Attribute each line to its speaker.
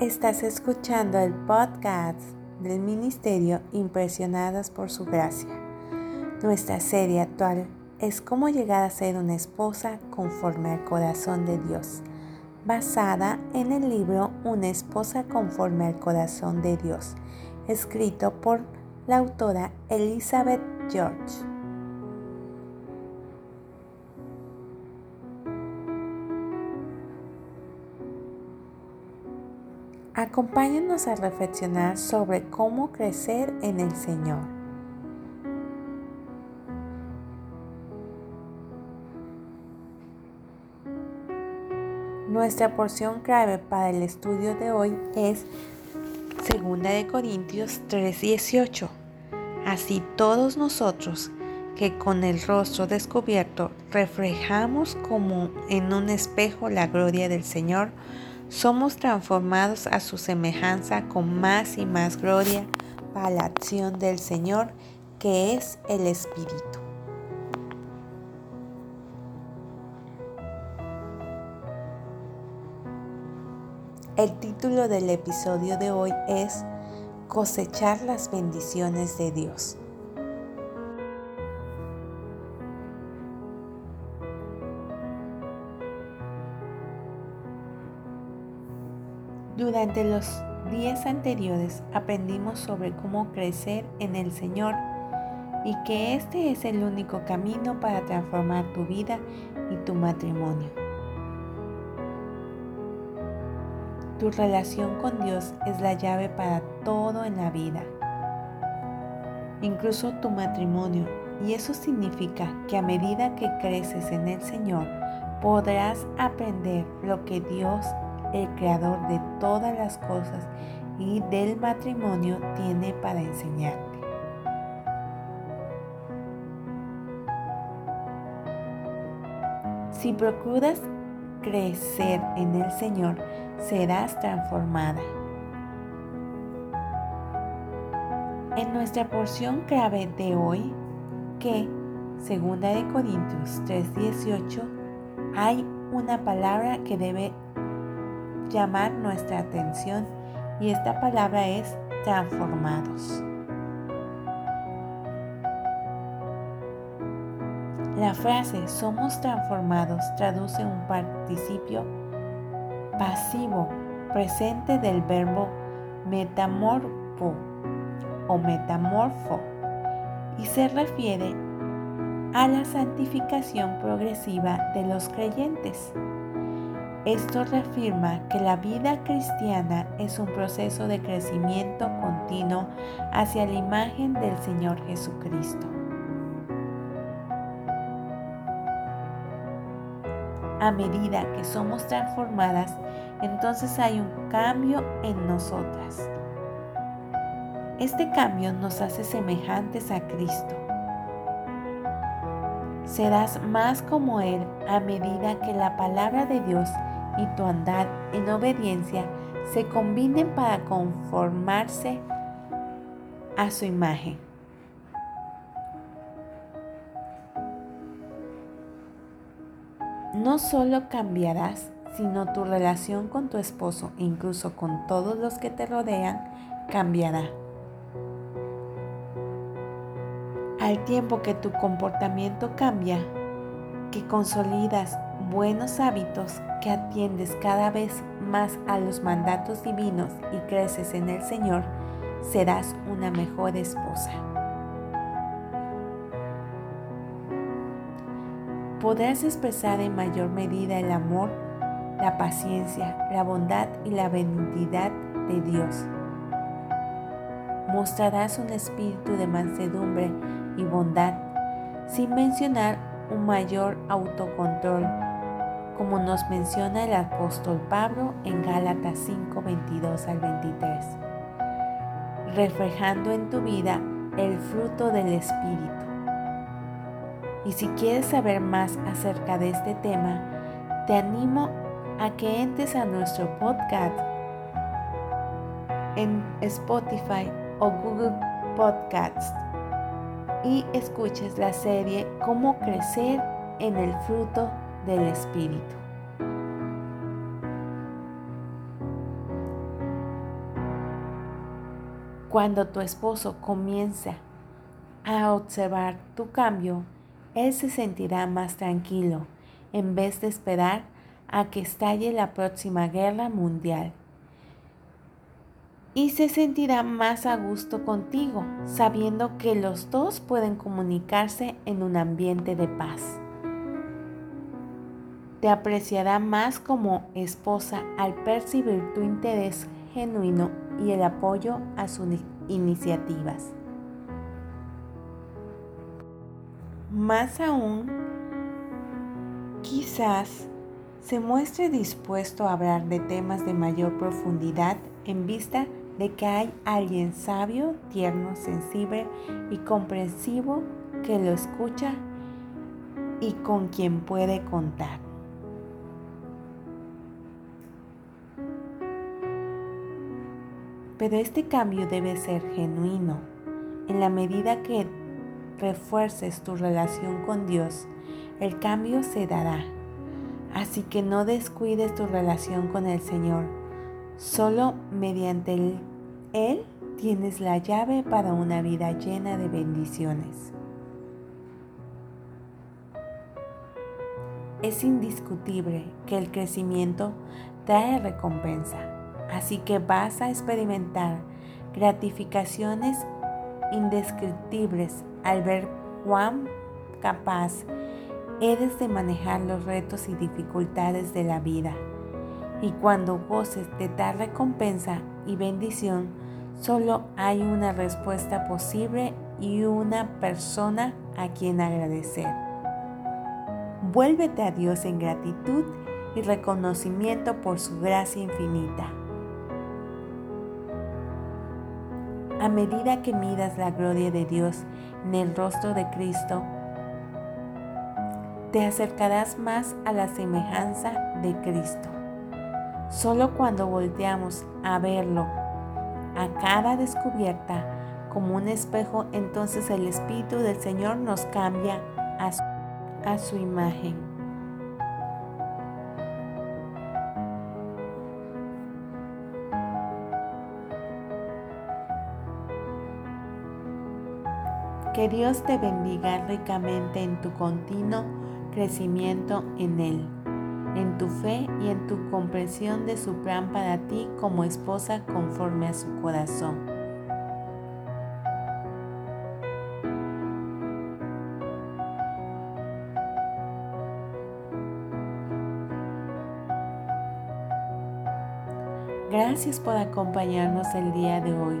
Speaker 1: Estás escuchando el podcast del Ministerio Impresionadas por Su Gracia. Nuestra serie actual es Cómo llegar a ser una esposa conforme al corazón de Dios, basada en el libro Una esposa conforme al corazón de Dios, escrito por la autora Elizabeth George. Acompáñanos a reflexionar sobre cómo crecer en el Señor. Nuestra porción clave para el estudio de hoy es 2 de Corintios 3:18. Así todos nosotros que con el rostro descubierto reflejamos como en un espejo la gloria del Señor, somos transformados a su semejanza con más y más gloria para la acción del Señor, que es el Espíritu. El título del episodio de hoy es Cosechar las bendiciones de Dios. Durante los días anteriores aprendimos sobre cómo crecer en el Señor y que este es el único camino para transformar tu vida y tu matrimonio. Tu relación con Dios es la llave para todo en la vida, incluso tu matrimonio, y eso significa que a medida que creces en el Señor, podrás aprender lo que Dios el creador de todas las cosas y del matrimonio tiene para enseñarte. Si procuras crecer en el Señor, serás transformada. En nuestra porción clave de hoy, que, segunda de Corintios 3:18, hay una palabra que debe llamar nuestra atención y esta palabra es transformados. La frase somos transformados traduce un participio pasivo presente del verbo metamorfo o metamorfo y se refiere a la santificación progresiva de los creyentes. Esto reafirma que la vida cristiana es un proceso de crecimiento continuo hacia la imagen del Señor Jesucristo. A medida que somos transformadas, entonces hay un cambio en nosotras. Este cambio nos hace semejantes a Cristo serás más como Él a medida que la palabra de Dios y tu andar en obediencia se combinen para conformarse a su imagen. No solo cambiarás, sino tu relación con tu esposo incluso con todos los que te rodean cambiará. Al tiempo que tu comportamiento cambia, que consolidas buenos hábitos, que atiendes cada vez más a los mandatos divinos y creces en el Señor, serás una mejor esposa. Podrás expresar en mayor medida el amor, la paciencia, la bondad y la benignidad de Dios. Mostrarás un espíritu de mansedumbre y bondad, sin mencionar un mayor autocontrol como nos menciona el apóstol Pablo en Gálatas 5, 22 al 23, reflejando en tu vida el fruto del Espíritu. Y si quieres saber más acerca de este tema, te animo a que entres a nuestro podcast en Spotify o Google Podcasts y escuches la serie Cómo crecer en el fruto del Espíritu. cuando tu esposo comienza a observar tu cambio, él se sentirá más tranquilo en vez de esperar a que estalle la próxima guerra mundial. Y se sentirá más a gusto contigo, sabiendo que los dos pueden comunicarse en un ambiente de paz. Te apreciará más como esposa al percibir tu interés genuino y el apoyo a sus iniciativas. Más aún, quizás se muestre dispuesto a hablar de temas de mayor profundidad en vista de que hay alguien sabio, tierno, sensible y comprensivo que lo escucha y con quien puede contar. Pero este cambio debe ser genuino. En la medida que refuerces tu relación con Dios, el cambio se dará. Así que no descuides tu relación con el Señor. Solo mediante Él, Él tienes la llave para una vida llena de bendiciones. Es indiscutible que el crecimiento trae recompensa, así que vas a experimentar gratificaciones indescriptibles al ver cuán capaz eres de manejar los retos y dificultades de la vida. Y cuando goces de tal recompensa y bendición, solo hay una respuesta posible y una persona a quien agradecer. Vuélvete a Dios en gratitud y reconocimiento por su gracia infinita. A medida que miras la gloria de Dios en el rostro de Cristo, te acercarás más a la semejanza de Cristo. Solo cuando volteamos a verlo a cara descubierta como un espejo, entonces el Espíritu del Señor nos cambia a su imagen. Que Dios te bendiga ricamente en tu continuo crecimiento en Él, en tu fe y en tu comprensión de su plan para ti como esposa conforme a su corazón. Gracias por acompañarnos el día de hoy.